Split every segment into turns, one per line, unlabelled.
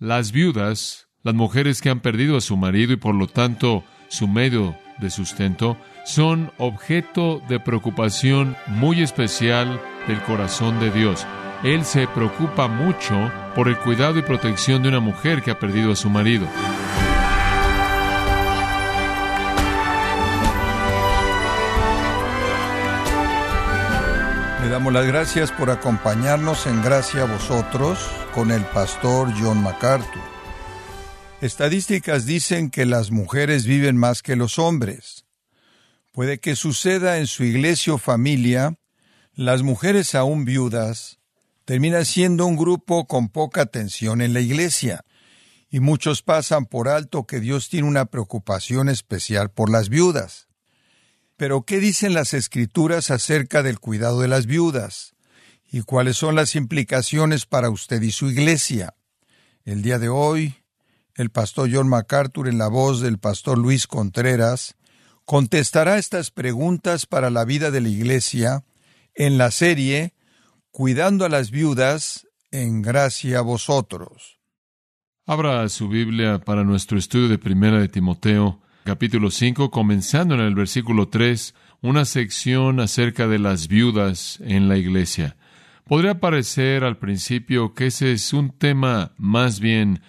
las viudas, las mujeres que han perdido a su marido y por lo tanto su medio de sustento, son objeto de preocupación muy especial del corazón de Dios. Él se preocupa mucho por el cuidado y protección de una mujer que ha perdido a su marido.
Damos las gracias por acompañarnos en Gracia a vosotros con el pastor John MacArthur. Estadísticas dicen que las mujeres viven más que los hombres. Puede que suceda en su iglesia o familia, las mujeres aún viudas terminan siendo un grupo con poca atención en la iglesia, y muchos pasan por alto que Dios tiene una preocupación especial por las viudas. Pero ¿qué dicen las escrituras acerca del cuidado de las viudas? ¿Y cuáles son las implicaciones para usted y su iglesia? El día de hoy, el pastor John MacArthur, en la voz del pastor Luis Contreras, contestará estas preguntas para la vida de la iglesia en la serie Cuidando a las viudas en gracia a vosotros.
Abra su Biblia para nuestro estudio de Primera de Timoteo, capítulo 5, comenzando en el versículo 3, una sección acerca de las viudas en la iglesia. Podría parecer al principio que ese es un tema más bien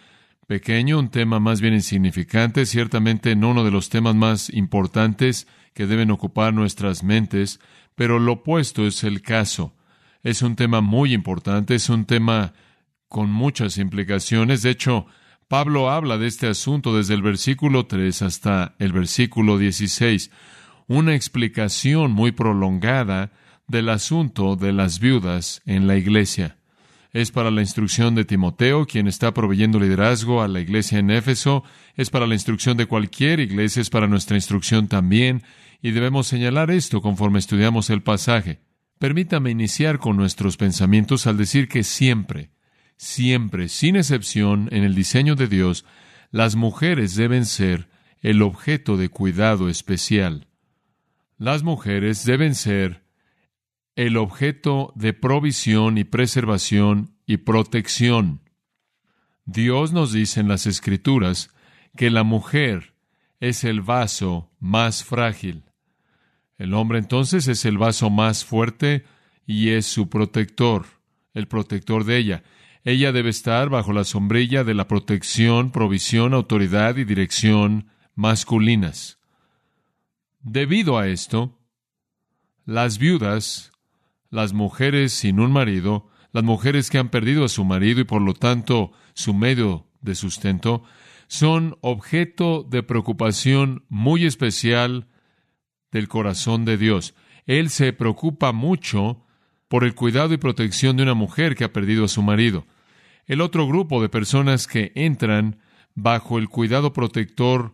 pequeño, un tema más bien insignificante, ciertamente no uno de los temas más importantes que deben ocupar nuestras mentes, pero lo opuesto es el caso. Es un tema muy importante, es un tema con muchas implicaciones. De hecho, Pablo habla de este asunto desde el versículo 3 hasta el versículo 16, una explicación muy prolongada del asunto de las viudas en la iglesia. Es para la instrucción de Timoteo, quien está proveyendo liderazgo a la iglesia en Éfeso, es para la instrucción de cualquier iglesia, es para nuestra instrucción también, y debemos señalar esto conforme estudiamos el pasaje. Permítame iniciar con nuestros pensamientos al decir que siempre, Siempre, sin excepción, en el diseño de Dios, las mujeres deben ser el objeto de cuidado especial. Las mujeres deben ser el objeto de provisión y preservación y protección. Dios nos dice en las Escrituras que la mujer es el vaso más frágil. El hombre entonces es el vaso más fuerte y es su protector, el protector de ella. Ella debe estar bajo la sombrilla de la protección, provisión, autoridad y dirección masculinas. Debido a esto, las viudas, las mujeres sin un marido, las mujeres que han perdido a su marido y por lo tanto su medio de sustento, son objeto de preocupación muy especial del corazón de Dios. Él se preocupa mucho por el cuidado y protección de una mujer que ha perdido a su marido. El otro grupo de personas que entran bajo el cuidado protector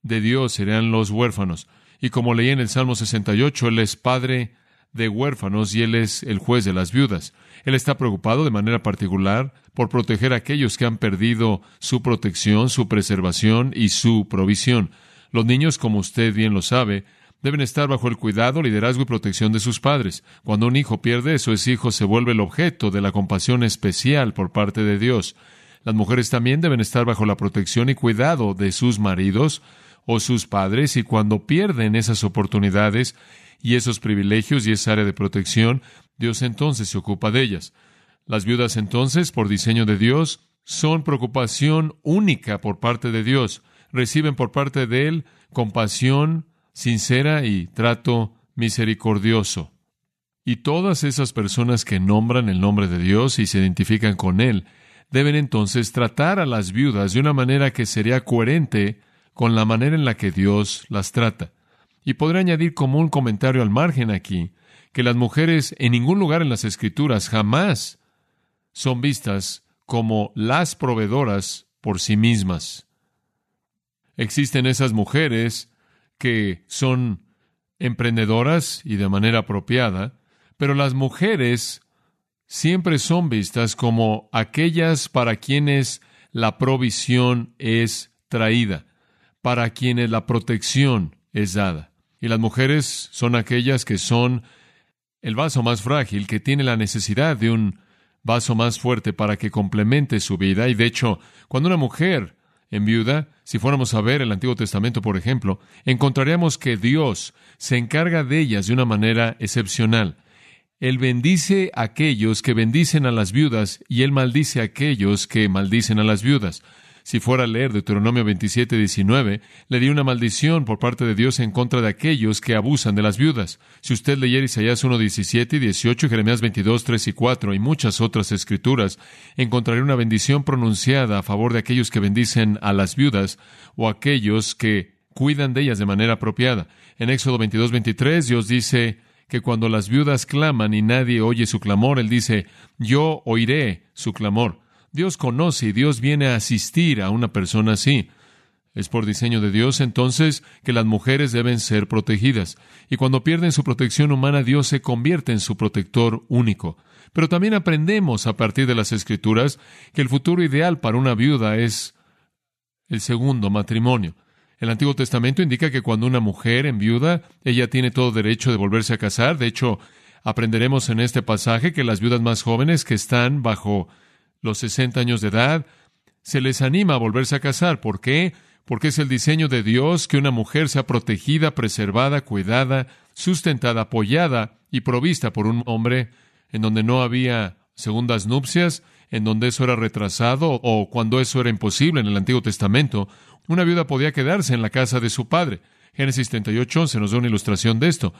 de Dios serán los huérfanos. Y como leí en el Salmo 68, Él es padre de huérfanos y Él es el juez de las viudas. Él está preocupado de manera particular por proteger a aquellos que han perdido su protección, su preservación y su provisión. Los niños, como usted bien lo sabe, deben estar bajo el cuidado, liderazgo y protección de sus padres. Cuando un hijo pierde eso, ese hijo se vuelve el objeto de la compasión especial por parte de Dios. Las mujeres también deben estar bajo la protección y cuidado de sus maridos o sus padres y cuando pierden esas oportunidades y esos privilegios y esa área de protección, Dios entonces se ocupa de ellas. Las viudas entonces, por diseño de Dios, son preocupación única por parte de Dios. Reciben por parte de Él compasión, sincera y trato misericordioso. Y todas esas personas que nombran el nombre de Dios y se identifican con Él, deben entonces tratar a las viudas de una manera que sería coherente con la manera en la que Dios las trata. Y podré añadir como un comentario al margen aquí, que las mujeres en ningún lugar en las Escrituras jamás son vistas como las proveedoras por sí mismas. Existen esas mujeres que son emprendedoras y de manera apropiada, pero las mujeres siempre son vistas como aquellas para quienes la provisión es traída, para quienes la protección es dada. Y las mujeres son aquellas que son el vaso más frágil, que tiene la necesidad de un vaso más fuerte para que complemente su vida. Y de hecho, cuando una mujer en viuda, si fuéramos a ver el Antiguo Testamento, por ejemplo, encontraríamos que Dios se encarga de ellas de una manera excepcional. Él bendice a aquellos que bendicen a las viudas y Él maldice a aquellos que maldicen a las viudas. Si fuera a leer Deuteronomio 27, 19, le di una maldición por parte de Dios en contra de aquellos que abusan de las viudas. Si usted leyera Isaías 1, 17 y 18, Jeremías 22, 3 y 4 y muchas otras escrituras, encontraría una bendición pronunciada a favor de aquellos que bendicen a las viudas o aquellos que cuidan de ellas de manera apropiada. En Éxodo 22, 23, Dios dice que cuando las viudas claman y nadie oye su clamor, Él dice, yo oiré su clamor. Dios conoce y Dios viene a asistir a una persona así. Es por diseño de Dios entonces que las mujeres deben ser protegidas. Y cuando pierden su protección humana, Dios se convierte en su protector único. Pero también aprendemos a partir de las Escrituras que el futuro ideal para una viuda es el segundo matrimonio. El Antiguo Testamento indica que cuando una mujer en viuda, ella tiene todo derecho de volverse a casar. De hecho, aprenderemos en este pasaje que las viudas más jóvenes que están bajo los 60 años de edad, se les anima a volverse a casar. ¿Por qué? Porque es el diseño de Dios que una mujer sea protegida, preservada, cuidada, sustentada, apoyada y provista por un hombre en donde no había segundas nupcias, en donde eso era retrasado o cuando eso era imposible en el Antiguo Testamento, una viuda podía quedarse en la casa de su padre. Génesis 38 se nos da una ilustración de esto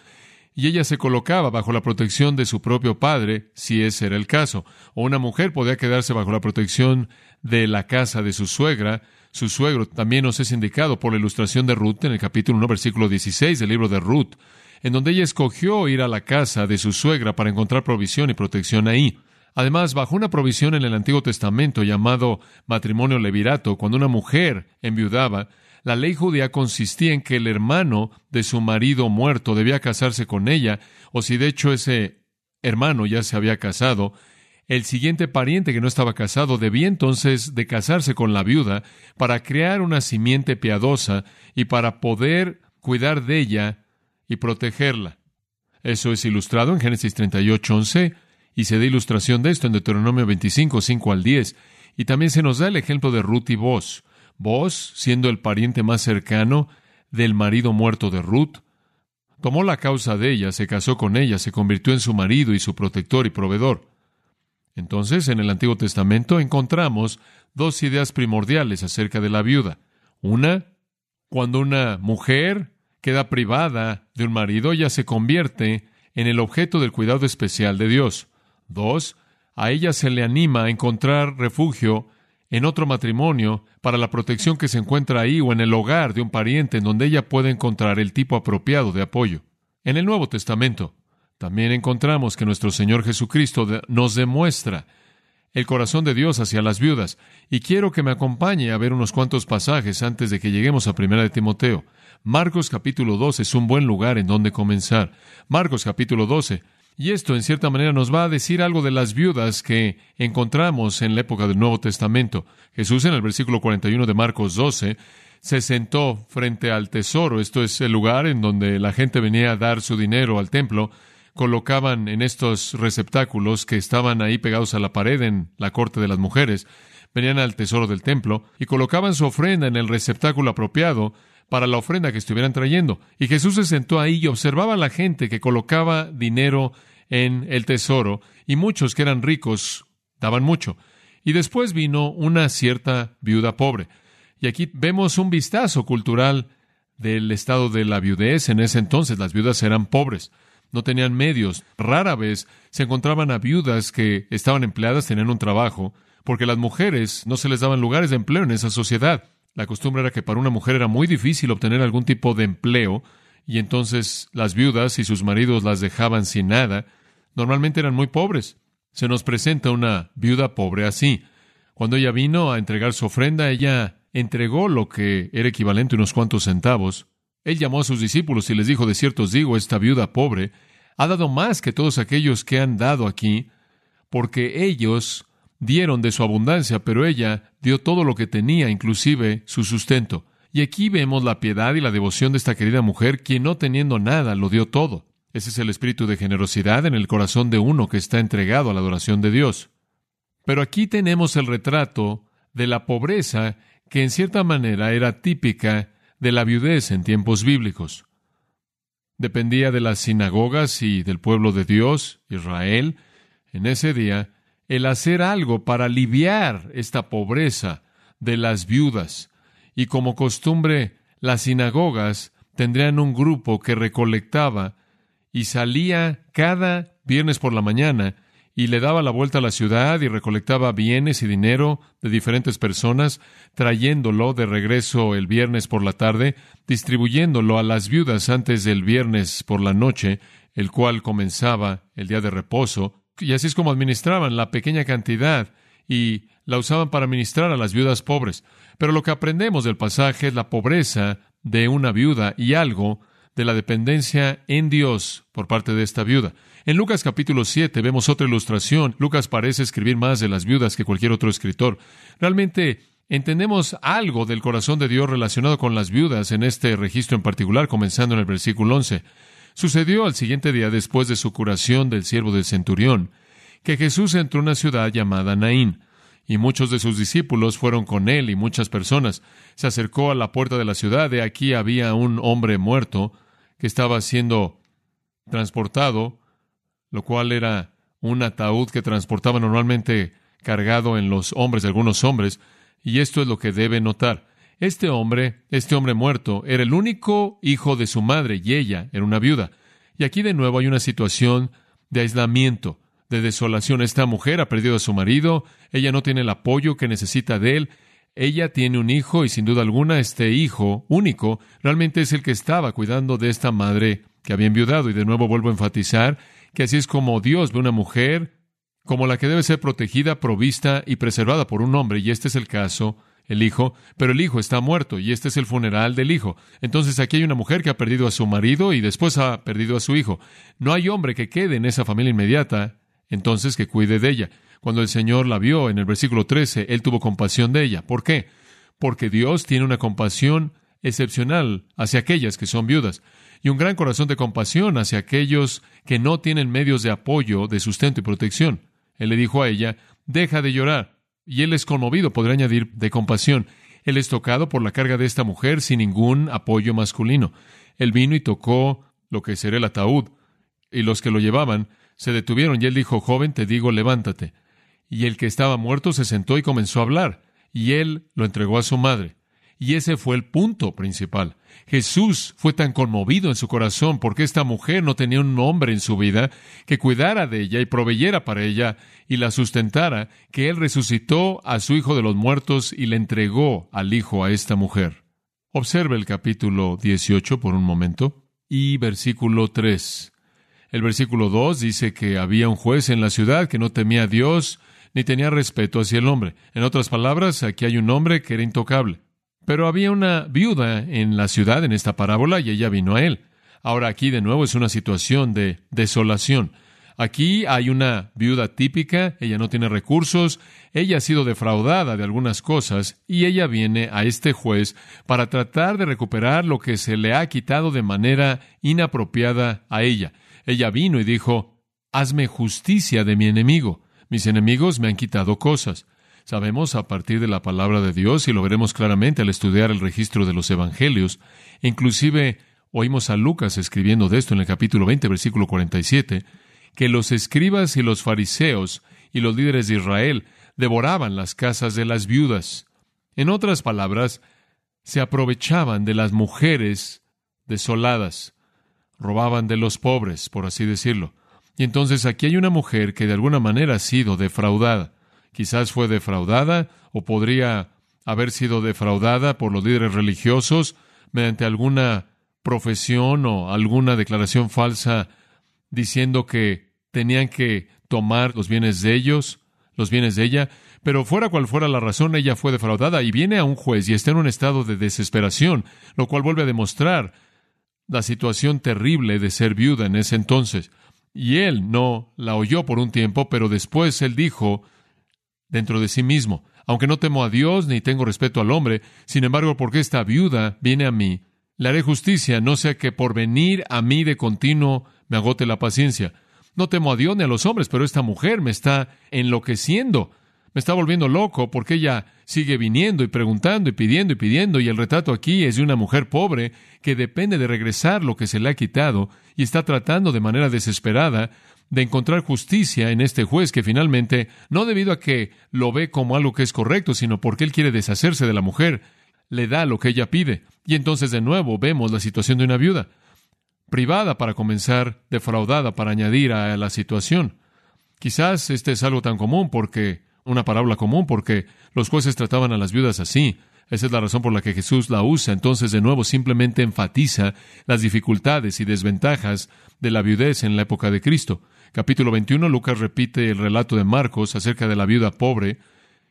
y ella se colocaba bajo la protección de su propio padre, si ese era el caso. O una mujer podía quedarse bajo la protección de la casa de su suegra. Su suegro también nos es indicado por la ilustración de Ruth en el capítulo 1, versículo 16 del libro de Ruth, en donde ella escogió ir a la casa de su suegra para encontrar provisión y protección ahí. Además, bajo una provisión en el Antiguo Testamento llamado matrimonio levirato, cuando una mujer enviudaba, la ley judía consistía en que el hermano de su marido muerto debía casarse con ella, o si de hecho ese hermano ya se había casado, el siguiente pariente que no estaba casado debía entonces de casarse con la viuda para crear una simiente piadosa y para poder cuidar de ella y protegerla. Eso es ilustrado en Génesis 38, 11, y se da ilustración de esto en Deuteronomio 25, 5 al 10, y también se nos da el ejemplo de Ruth y Boz. Vos, siendo el pariente más cercano del marido muerto de Ruth, tomó la causa de ella, se casó con ella, se convirtió en su marido y su protector y proveedor. Entonces, en el Antiguo Testamento encontramos dos ideas primordiales acerca de la viuda. Una, cuando una mujer queda privada de un marido, ella se convierte en el objeto del cuidado especial de Dios. Dos, a ella se le anima a encontrar refugio en otro matrimonio para la protección que se encuentra ahí o en el hogar de un pariente en donde ella puede encontrar el tipo apropiado de apoyo. En el Nuevo Testamento también encontramos que nuestro Señor Jesucristo nos demuestra el corazón de Dios hacia las viudas, y quiero que me acompañe a ver unos cuantos pasajes antes de que lleguemos a Primera de Timoteo. Marcos capítulo 12 es un buen lugar en donde comenzar. Marcos capítulo 12 y esto, en cierta manera, nos va a decir algo de las viudas que encontramos en la época del Nuevo Testamento. Jesús, en el versículo 41 de Marcos 12, se sentó frente al tesoro. Esto es el lugar en donde la gente venía a dar su dinero al templo. Colocaban en estos receptáculos que estaban ahí pegados a la pared en la corte de las mujeres, venían al tesoro del templo y colocaban su ofrenda en el receptáculo apropiado para la ofrenda que estuvieran trayendo. Y Jesús se sentó ahí y observaba a la gente que colocaba dinero en el tesoro, y muchos que eran ricos daban mucho. Y después vino una cierta viuda pobre. Y aquí vemos un vistazo cultural del estado de la viudez. En ese entonces las viudas eran pobres, no tenían medios. Rara vez se encontraban a viudas que estaban empleadas, tenían un trabajo, porque las mujeres no se les daban lugares de empleo en esa sociedad. La costumbre era que para una mujer era muy difícil obtener algún tipo de empleo, y entonces las viudas y sus maridos las dejaban sin nada. Normalmente eran muy pobres. Se nos presenta una viuda pobre así. Cuando ella vino a entregar su ofrenda, ella entregó lo que era equivalente a unos cuantos centavos. Él llamó a sus discípulos y les dijo, de cierto os digo, esta viuda pobre ha dado más que todos aquellos que han dado aquí, porque ellos dieron de su abundancia, pero ella dio todo lo que tenía, inclusive su sustento. Y aquí vemos la piedad y la devoción de esta querida mujer, quien no teniendo nada lo dio todo. Ese es el espíritu de generosidad en el corazón de uno que está entregado a la adoración de Dios. Pero aquí tenemos el retrato de la pobreza que en cierta manera era típica de la viudez en tiempos bíblicos. Dependía de las sinagogas y del pueblo de Dios, Israel, en ese día, el hacer algo para aliviar esta pobreza de las viudas. Y como costumbre, las sinagogas tendrían un grupo que recolectaba y salía cada viernes por la mañana y le daba la vuelta a la ciudad y recolectaba bienes y dinero de diferentes personas, trayéndolo de regreso el viernes por la tarde, distribuyéndolo a las viudas antes del viernes por la noche, el cual comenzaba el día de reposo, y así es como administraban la pequeña cantidad y la usaban para ministrar a las viudas pobres. Pero lo que aprendemos del pasaje es la pobreza de una viuda y algo de la dependencia en Dios por parte de esta viuda. En Lucas capítulo 7 vemos otra ilustración. Lucas parece escribir más de las viudas que cualquier otro escritor. Realmente entendemos algo del corazón de Dios relacionado con las viudas en este registro en particular, comenzando en el versículo 11. Sucedió al siguiente día después de su curación del siervo del centurión, que Jesús entró en una ciudad llamada Naín, y muchos de sus discípulos fueron con él y muchas personas. Se acercó a la puerta de la ciudad, de aquí había un hombre muerto, que estaba siendo transportado, lo cual era un ataúd que transportaba normalmente cargado en los hombres de algunos hombres, y esto es lo que debe notar. Este hombre, este hombre muerto, era el único hijo de su madre y ella era una viuda. Y aquí de nuevo hay una situación de aislamiento, de desolación. Esta mujer ha perdido a su marido, ella no tiene el apoyo que necesita de él, ella tiene un hijo y sin duda alguna este hijo único realmente es el que estaba cuidando de esta madre que había enviudado. Y de nuevo vuelvo a enfatizar que así es como Dios ve una mujer como la que debe ser protegida, provista y preservada por un hombre. Y este es el caso, el hijo, pero el hijo está muerto y este es el funeral del hijo. Entonces aquí hay una mujer que ha perdido a su marido y después ha perdido a su hijo. No hay hombre que quede en esa familia inmediata, entonces que cuide de ella. Cuando el Señor la vio en el versículo 13, Él tuvo compasión de ella. ¿Por qué? Porque Dios tiene una compasión excepcional hacia aquellas que son viudas y un gran corazón de compasión hacia aquellos que no tienen medios de apoyo, de sustento y protección. Él le dijo a ella, deja de llorar. Y él es conmovido, podrá añadir, de compasión. Él es tocado por la carga de esta mujer sin ningún apoyo masculino. Él vino y tocó lo que será el ataúd, y los que lo llevaban se detuvieron, y él dijo, joven, te digo, levántate. Y el que estaba muerto se sentó y comenzó a hablar, y él lo entregó a su madre. Y ese fue el punto principal. Jesús fue tan conmovido en su corazón porque esta mujer no tenía un hombre en su vida que cuidara de ella y proveyera para ella y la sustentara, que Él resucitó a su Hijo de los muertos y le entregó al Hijo a esta mujer. Observe el capítulo 18 por un momento y versículo 3. El versículo 2 dice que había un juez en la ciudad que no temía a Dios ni tenía respeto hacia el hombre. En otras palabras, aquí hay un hombre que era intocable. Pero había una viuda en la ciudad en esta parábola y ella vino a él. Ahora aquí de nuevo es una situación de desolación. Aquí hay una viuda típica, ella no tiene recursos, ella ha sido defraudada de algunas cosas y ella viene a este juez para tratar de recuperar lo que se le ha quitado de manera inapropiada a ella. Ella vino y dijo, hazme justicia de mi enemigo. Mis enemigos me han quitado cosas. Sabemos a partir de la palabra de Dios, y lo veremos claramente al estudiar el registro de los evangelios, inclusive oímos a Lucas escribiendo de esto en el capítulo 20, versículo 47, que los escribas y los fariseos y los líderes de Israel devoraban las casas de las viudas. En otras palabras, se aprovechaban de las mujeres desoladas, robaban de los pobres, por así decirlo. Y entonces aquí hay una mujer que de alguna manera ha sido defraudada quizás fue defraudada o podría haber sido defraudada por los líderes religiosos mediante alguna profesión o alguna declaración falsa diciendo que tenían que tomar los bienes de ellos, los bienes de ella, pero fuera cual fuera la razón, ella fue defraudada y viene a un juez y está en un estado de desesperación, lo cual vuelve a demostrar la situación terrible de ser viuda en ese entonces. Y él no la oyó por un tiempo, pero después él dijo, dentro de sí mismo. Aunque no temo a Dios ni tengo respeto al hombre, sin embargo, porque esta viuda viene a mí, le haré justicia, no sea que por venir a mí de continuo me agote la paciencia. No temo a Dios ni a los hombres, pero esta mujer me está enloqueciendo. Me está volviendo loco porque ella sigue viniendo y preguntando y pidiendo y pidiendo y el retrato aquí es de una mujer pobre que depende de regresar lo que se le ha quitado y está tratando de manera desesperada de encontrar justicia en este juez que finalmente, no debido a que lo ve como algo que es correcto, sino porque él quiere deshacerse de la mujer, le da lo que ella pide. Y entonces de nuevo vemos la situación de una viuda, privada para comenzar, defraudada para añadir a la situación. Quizás este es algo tan común porque una parábola común porque los jueces trataban a las viudas así. Esa es la razón por la que Jesús la usa. Entonces, de nuevo, simplemente enfatiza las dificultades y desventajas de la viudez en la época de Cristo. Capítulo 21, Lucas repite el relato de Marcos acerca de la viuda pobre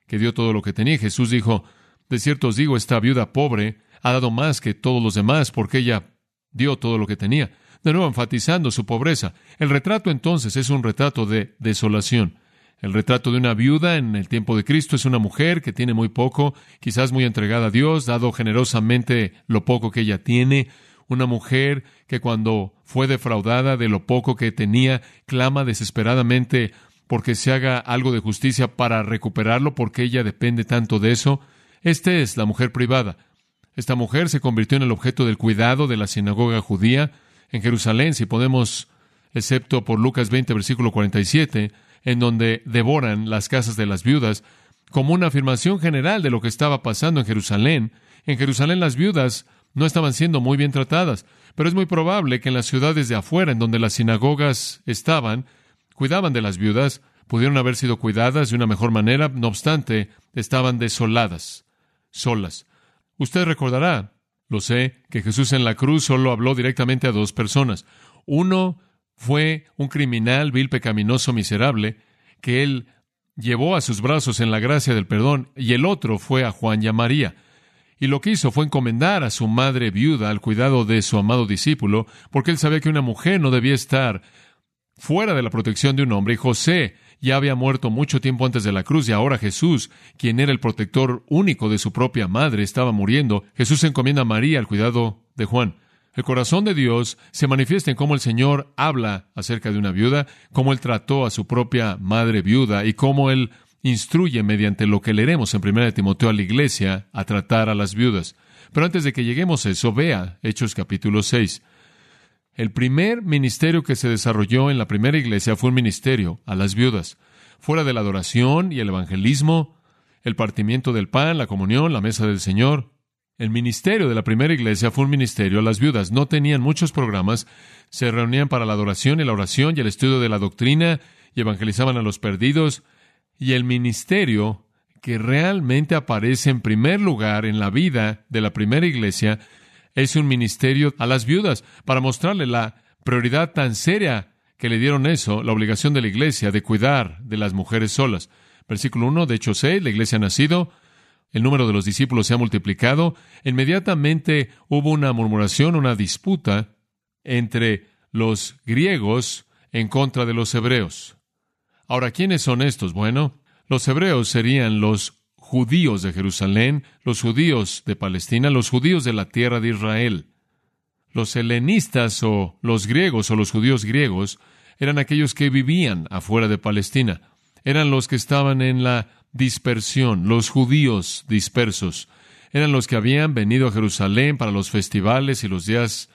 que dio todo lo que tenía. Jesús dijo, de cierto os digo, esta viuda pobre ha dado más que todos los demás porque ella dio todo lo que tenía. De nuevo, enfatizando su pobreza. El retrato entonces es un retrato de desolación. El retrato de una viuda en el tiempo de Cristo es una mujer que tiene muy poco, quizás muy entregada a Dios, dado generosamente lo poco que ella tiene, una mujer que cuando fue defraudada de lo poco que tenía, clama desesperadamente porque se haga algo de justicia para recuperarlo, porque ella depende tanto de eso. Esta es la mujer privada. Esta mujer se convirtió en el objeto del cuidado de la sinagoga judía en Jerusalén, si podemos, excepto por Lucas 20, versículo 47, en donde devoran las casas de las viudas, como una afirmación general de lo que estaba pasando en Jerusalén. En Jerusalén las viudas no estaban siendo muy bien tratadas, pero es muy probable que en las ciudades de afuera, en donde las sinagogas estaban, cuidaban de las viudas, pudieron haber sido cuidadas de una mejor manera, no obstante, estaban desoladas, solas. Usted recordará, lo sé, que Jesús en la cruz solo habló directamente a dos personas. Uno fue un criminal vil, pecaminoso, miserable, que él llevó a sus brazos en la gracia del perdón, y el otro fue a Juan y a María. Y lo que hizo fue encomendar a su madre viuda al cuidado de su amado discípulo, porque él sabía que una mujer no debía estar fuera de la protección de un hombre, y José ya había muerto mucho tiempo antes de la cruz, y ahora Jesús, quien era el protector único de su propia madre, estaba muriendo. Jesús encomienda a María al cuidado de Juan. El corazón de Dios se manifiesta en cómo el Señor habla acerca de una viuda, cómo Él trató a su propia madre viuda y cómo Él instruye mediante lo que leeremos en 1 Timoteo a la iglesia a tratar a las viudas. Pero antes de que lleguemos a eso, vea Hechos capítulo 6. El primer ministerio que se desarrolló en la primera iglesia fue un ministerio a las viudas. Fuera de la adoración y el evangelismo, el partimiento del pan, la comunión, la mesa del Señor, el ministerio de la primera iglesia fue un ministerio a las viudas. No tenían muchos programas, se reunían para la adoración y la oración y el estudio de la doctrina y evangelizaban a los perdidos. Y el ministerio que realmente aparece en primer lugar en la vida de la primera iglesia es un ministerio a las viudas para mostrarle la prioridad tan seria que le dieron eso, la obligación de la iglesia de cuidar de las mujeres solas. Versículo 1, de hecho 6, la iglesia ha nacido, el número de los discípulos se ha multiplicado, inmediatamente hubo una murmuración, una disputa entre los griegos en contra de los hebreos. Ahora, ¿quiénes son estos? Bueno, los hebreos serían los judíos de Jerusalén, los judíos de Palestina, los judíos de la tierra de Israel. Los helenistas o los griegos o los judíos griegos eran aquellos que vivían afuera de Palestina. Eran los que estaban en la dispersión, los judíos dispersos. Eran los que habían venido a Jerusalén para los festivales y los días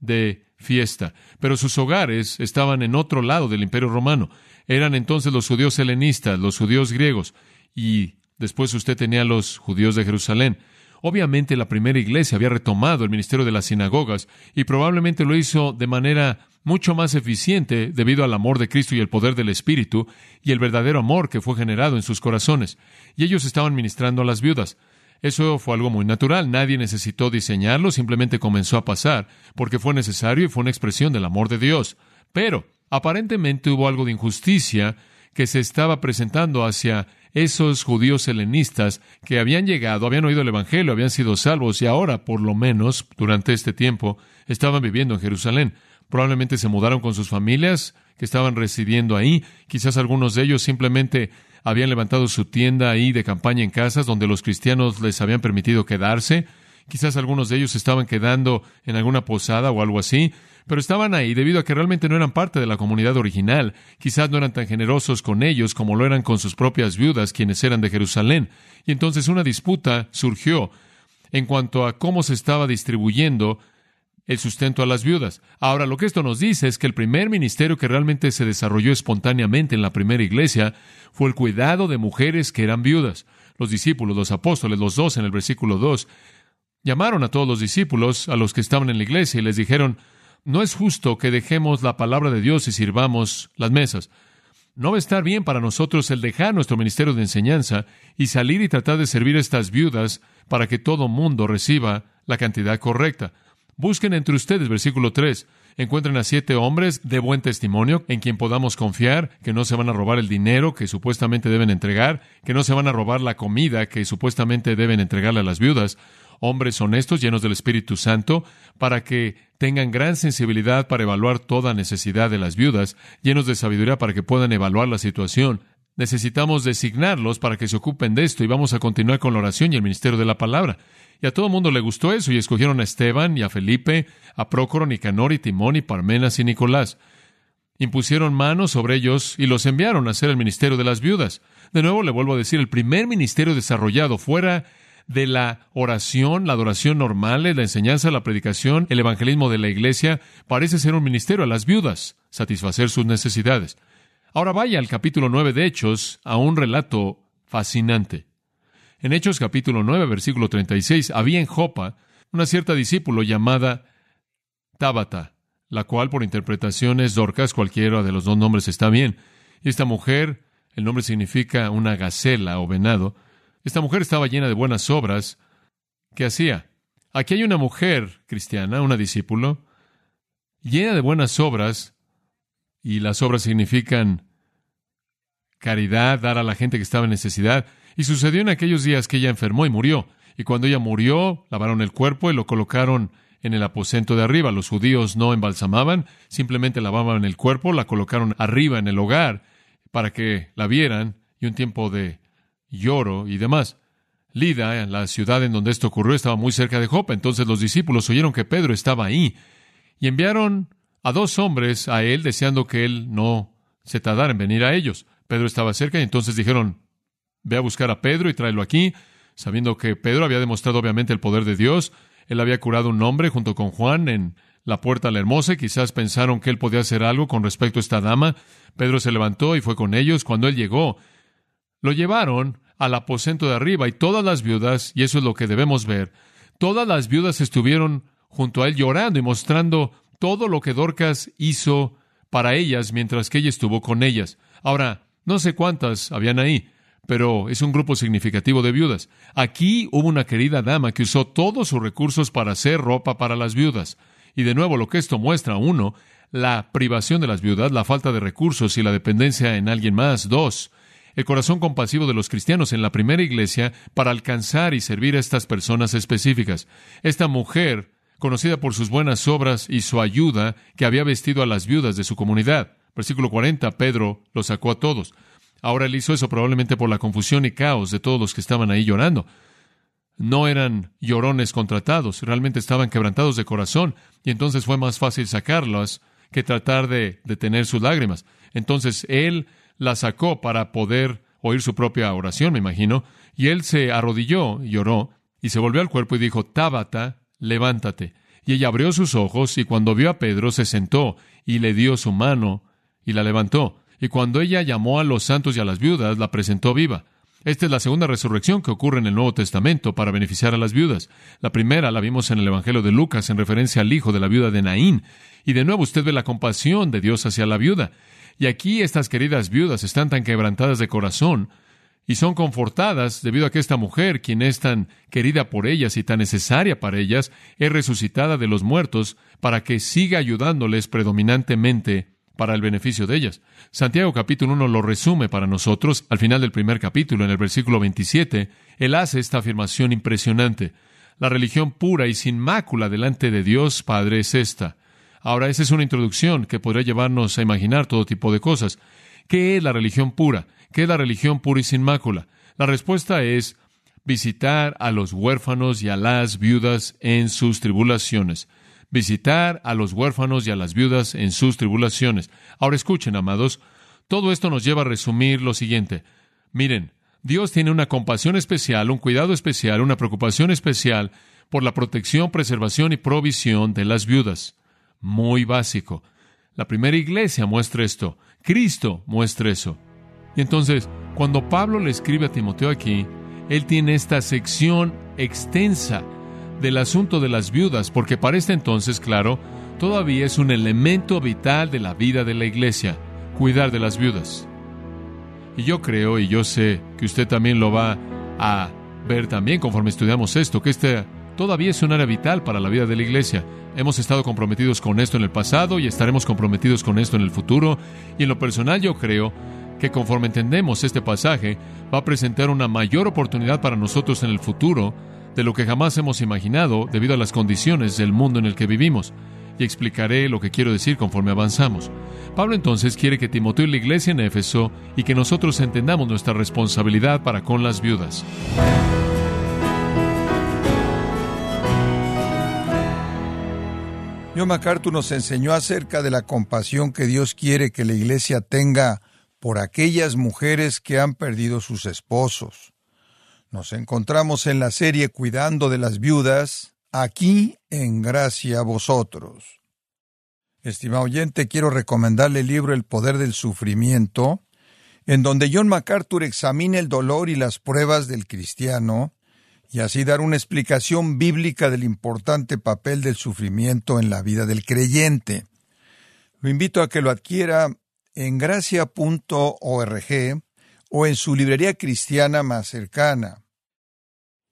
de fiesta, pero sus hogares estaban en otro lado del imperio romano. Eran entonces los judíos helenistas, los judíos griegos, y después usted tenía los judíos de Jerusalén. Obviamente la primera iglesia había retomado el ministerio de las sinagogas y probablemente lo hizo de manera mucho más eficiente debido al amor de Cristo y el poder del Espíritu y el verdadero amor que fue generado en sus corazones. Y ellos estaban ministrando a las viudas. Eso fue algo muy natural. Nadie necesitó diseñarlo, simplemente comenzó a pasar, porque fue necesario y fue una expresión del amor de Dios. Pero, aparentemente hubo algo de injusticia que se estaba presentando hacia esos judíos helenistas que habían llegado, habían oído el Evangelio, habían sido salvos y ahora, por lo menos, durante este tiempo, estaban viviendo en Jerusalén. Probablemente se mudaron con sus familias que estaban residiendo ahí. Quizás algunos de ellos simplemente habían levantado su tienda ahí de campaña en casas donde los cristianos les habían permitido quedarse Quizás algunos de ellos estaban quedando en alguna posada o algo así, pero estaban ahí debido a que realmente no eran parte de la comunidad original. Quizás no eran tan generosos con ellos como lo eran con sus propias viudas, quienes eran de Jerusalén. Y entonces una disputa surgió en cuanto a cómo se estaba distribuyendo el sustento a las viudas. Ahora, lo que esto nos dice es que el primer ministerio que realmente se desarrolló espontáneamente en la primera iglesia fue el cuidado de mujeres que eran viudas. Los discípulos, los apóstoles, los dos en el versículo 2, llamaron a todos los discípulos, a los que estaban en la iglesia, y les dijeron, no es justo que dejemos la palabra de Dios y sirvamos las mesas. No va a estar bien para nosotros el dejar nuestro ministerio de enseñanza y salir y tratar de servir a estas viudas para que todo mundo reciba la cantidad correcta. Busquen entre ustedes, versículo 3, encuentren a siete hombres de buen testimonio en quien podamos confiar, que no se van a robar el dinero que supuestamente deben entregar, que no se van a robar la comida que supuestamente deben entregarle a las viudas, hombres honestos, llenos del Espíritu Santo, para que tengan gran sensibilidad para evaluar toda necesidad de las viudas, llenos de sabiduría para que puedan evaluar la situación. Necesitamos designarlos para que se ocupen de esto y vamos a continuar con la oración y el ministerio de la palabra. Y a todo el mundo le gustó eso y escogieron a Esteban y a Felipe, a Prócoro, Nicanor y Timón y Parmenas y Nicolás. Impusieron manos sobre ellos y los enviaron a hacer el ministerio de las viudas. De nuevo le vuelvo a decir, el primer ministerio desarrollado fuera de la oración, la adoración normal, la enseñanza, la predicación, el evangelismo de la iglesia, parece ser un ministerio a las viudas, satisfacer sus necesidades. Ahora vaya al capítulo 9 de Hechos, a un relato fascinante. En Hechos capítulo 9, versículo 36, había en Jopa una cierta discípulo llamada Tábata, la cual por interpretación es Dorcas, cualquiera de los dos nombres está bien. Y esta mujer, el nombre significa una gacela o venado, esta mujer estaba llena de buenas obras. ¿Qué hacía? Aquí hay una mujer cristiana, una discípulo, llena de buenas obras, y las obras significan caridad, dar a la gente que estaba en necesidad. Y sucedió en aquellos días que ella enfermó y murió. Y cuando ella murió, lavaron el cuerpo y lo colocaron en el aposento de arriba. Los judíos no embalsamaban, simplemente lavaban el cuerpo, la colocaron arriba en el hogar para que la vieran y un tiempo de lloro y demás. Lida, la ciudad en donde esto ocurrió, estaba muy cerca de Jopa. Entonces los discípulos oyeron que Pedro estaba ahí y enviaron a dos hombres a él deseando que él no se tardara en venir a ellos. Pedro estaba cerca y entonces dijeron, ve a buscar a Pedro y tráelo aquí, sabiendo que Pedro había demostrado obviamente el poder de Dios. Él había curado un hombre junto con Juan en la puerta a la hermosa. Quizás pensaron que él podía hacer algo con respecto a esta dama. Pedro se levantó y fue con ellos. Cuando él llegó, lo llevaron al aposento de arriba y todas las viudas, y eso es lo que debemos ver, todas las viudas estuvieron junto a él llorando y mostrando todo lo que Dorcas hizo para ellas mientras que ella estuvo con ellas. Ahora, no sé cuántas habían ahí, pero es un grupo significativo de viudas. Aquí hubo una querida dama que usó todos sus recursos para hacer ropa para las viudas. Y de nuevo, lo que esto muestra, uno, la privación de las viudas, la falta de recursos y la dependencia en alguien más. Dos, el corazón compasivo de los cristianos en la primera iglesia para alcanzar y servir a estas personas específicas. Esta mujer, conocida por sus buenas obras y su ayuda, que había vestido a las viudas de su comunidad. Versículo 40, Pedro lo sacó a todos. Ahora él hizo eso probablemente por la confusión y caos de todos los que estaban ahí llorando. No eran llorones contratados, realmente estaban quebrantados de corazón, y entonces fue más fácil sacarlas que tratar de detener sus lágrimas. Entonces él la sacó para poder oír su propia oración, me imagino, y él se arrodilló, lloró, y se volvió al cuerpo y dijo, Tábata, levántate. Y ella abrió sus ojos, y cuando vio a Pedro, se sentó, y le dio su mano, y la levantó. Y cuando ella llamó a los santos y a las viudas, la presentó viva. Esta es la segunda resurrección que ocurre en el Nuevo Testamento para beneficiar a las viudas. La primera la vimos en el Evangelio de Lucas en referencia al hijo de la viuda de Naín. Y de nuevo usted ve la compasión de Dios hacia la viuda. Y aquí estas queridas viudas están tan quebrantadas de corazón y son confortadas debido a que esta mujer, quien es tan querida por ellas y tan necesaria para ellas, es resucitada de los muertos para que siga ayudándoles predominantemente para el beneficio de ellas. Santiago capítulo 1 lo resume para nosotros al final del primer capítulo, en el versículo 27, él hace esta afirmación impresionante. La religión pura y sin mácula delante de Dios Padre es esta, Ahora, esa es una introducción que podría llevarnos a imaginar todo tipo de cosas. ¿Qué es la religión pura? ¿Qué es la religión pura y sin mácula? La respuesta es visitar a los huérfanos y a las viudas en sus tribulaciones. Visitar a los huérfanos y a las viudas en sus tribulaciones. Ahora escuchen, amados, todo esto nos lleva a resumir lo siguiente. Miren, Dios tiene una compasión especial, un cuidado especial, una preocupación especial por la protección, preservación y provisión de las viudas. Muy básico. La primera iglesia muestra esto. Cristo muestra eso. Y entonces, cuando Pablo le escribe a Timoteo aquí, él tiene esta sección extensa del asunto de las viudas, porque para este entonces, claro, todavía es un elemento vital de la vida de la iglesia, cuidar de las viudas. Y yo creo, y yo sé que usted también lo va a ver también conforme estudiamos esto, que este todavía es un área vital para la vida de la iglesia. Hemos estado comprometidos con esto en el pasado y estaremos comprometidos con esto en el futuro. Y en lo personal yo creo que conforme entendemos este pasaje, va a presentar una mayor oportunidad para nosotros en el futuro de lo que jamás hemos imaginado debido a las condiciones del mundo en el que vivimos. Y explicaré lo que quiero decir conforme avanzamos. Pablo entonces quiere que Timoteo y la iglesia en Éfeso y que nosotros entendamos nuestra responsabilidad para con las viudas.
John MacArthur nos enseñó acerca de la compasión que Dios quiere que la iglesia tenga por aquellas mujeres que han perdido sus esposos. Nos encontramos en la serie Cuidando de las Viudas, aquí en Gracia a Vosotros. Estimado oyente, quiero recomendarle el libro El Poder del Sufrimiento, en donde John MacArthur examina el dolor y las pruebas del cristiano, y así dar una explicación bíblica del importante papel del sufrimiento en la vida del creyente. Lo invito a que lo adquiera en gracia.org o en su librería cristiana más cercana.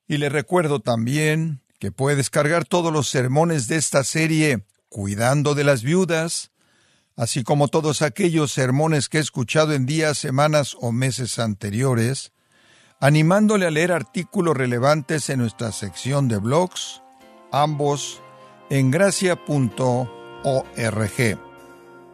Y le recuerdo también que puede descargar todos los sermones de esta serie Cuidando de las Viudas, así como todos aquellos sermones que he escuchado en días, semanas o meses anteriores, animándole a leer artículos relevantes en nuestra sección de blogs, ambos en gracia.org.